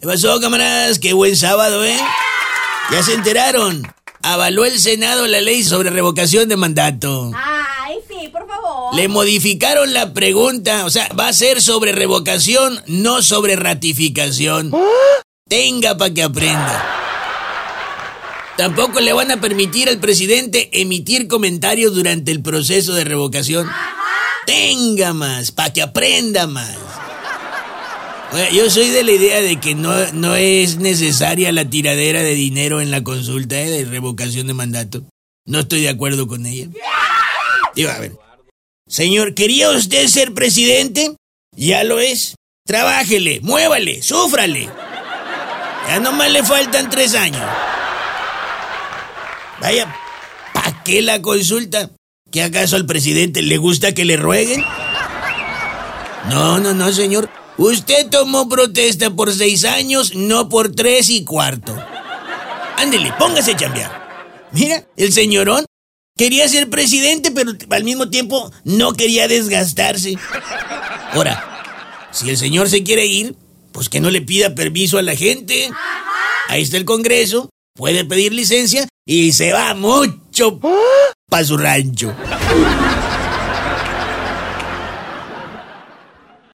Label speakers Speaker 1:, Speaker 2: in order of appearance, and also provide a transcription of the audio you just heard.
Speaker 1: ¿Qué pasó, camaradas? Qué buen sábado, ¿eh? Ya se enteraron. Avaló el Senado la ley sobre revocación de mandato.
Speaker 2: Ay, sí, por favor.
Speaker 1: Le modificaron la pregunta, o sea, va a ser sobre revocación, no sobre ratificación. Tenga para que aprenda. Tampoco le van a permitir al presidente emitir comentarios durante el proceso de revocación. Tenga más, para que aprenda más. Yo soy de la idea de que no, no es necesaria la tiradera de dinero en la consulta ¿eh? de revocación de mandato. No estoy de acuerdo con ella. Digo, a ver. Señor, ¿quería usted ser presidente? Ya lo es. Trabájele, muévale, súfrale. Ya nomás le faltan tres años. Vaya, ¿para qué la consulta? ¿Qué acaso al presidente le gusta que le rueguen? No, no, no, señor. Usted tomó protesta por seis años, no por tres y cuarto. Ándele, póngase a chambear. Mira, el señorón quería ser presidente, pero al mismo tiempo no quería desgastarse. Ahora, si el señor se quiere ir, pues que no le pida permiso a la gente. Ahí está el Congreso, puede pedir licencia y se va mucho para su rancho.